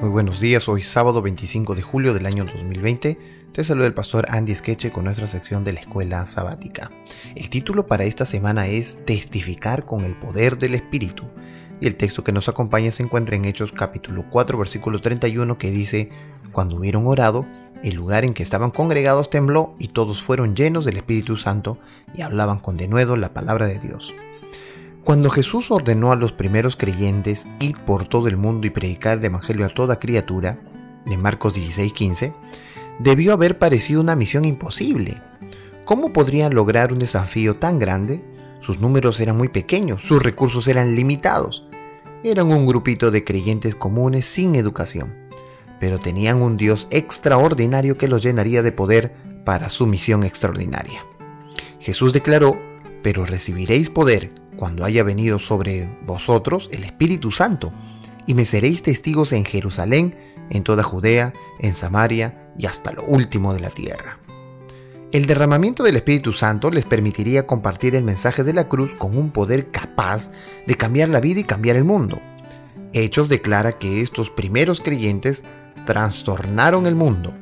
Muy buenos días, hoy sábado 25 de julio del año 2020. Te saluda el pastor Andy Skeche con nuestra sección de la escuela sabática. El título para esta semana es Testificar con el poder del Espíritu. Y el texto que nos acompaña se encuentra en Hechos capítulo 4 versículo 31 que dice, Cuando hubieron orado, el lugar en que estaban congregados tembló y todos fueron llenos del Espíritu Santo y hablaban con denuedo la palabra de Dios. Cuando Jesús ordenó a los primeros creyentes ir por todo el mundo y predicar el Evangelio a toda criatura, de Marcos 16:15, debió haber parecido una misión imposible. ¿Cómo podrían lograr un desafío tan grande? Sus números eran muy pequeños, sus recursos eran limitados. Eran un grupito de creyentes comunes sin educación, pero tenían un Dios extraordinario que los llenaría de poder para su misión extraordinaria. Jesús declaró, pero recibiréis poder cuando haya venido sobre vosotros el Espíritu Santo, y me seréis testigos en Jerusalén, en toda Judea, en Samaria y hasta lo último de la tierra. El derramamiento del Espíritu Santo les permitiría compartir el mensaje de la cruz con un poder capaz de cambiar la vida y cambiar el mundo. Hechos declara que estos primeros creyentes trastornaron el mundo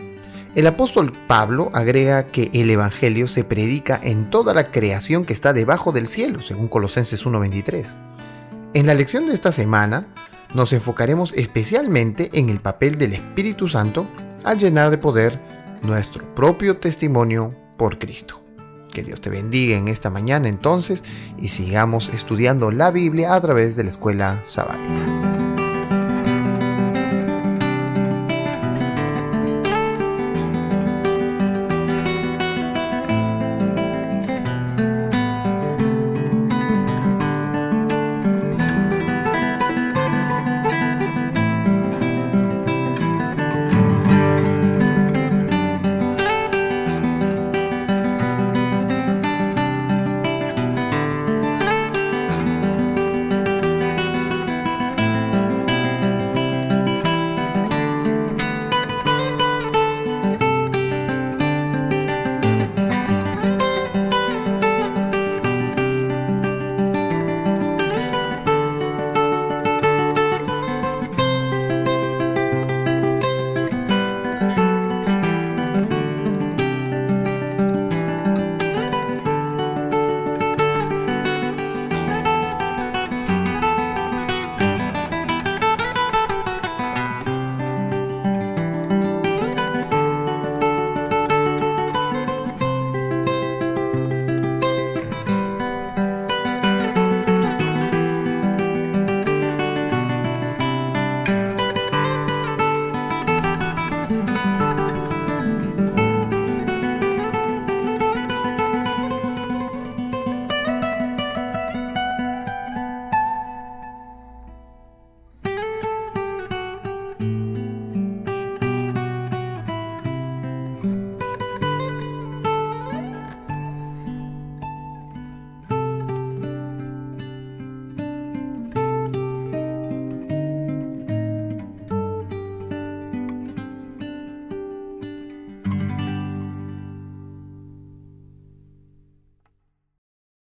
el apóstol Pablo agrega que el Evangelio se predica en toda la creación que está debajo del cielo, según Colosenses 1.23. En la lección de esta semana nos enfocaremos especialmente en el papel del Espíritu Santo al llenar de poder nuestro propio testimonio por Cristo. Que Dios te bendiga en esta mañana entonces y sigamos estudiando la Biblia a través de la escuela sabática.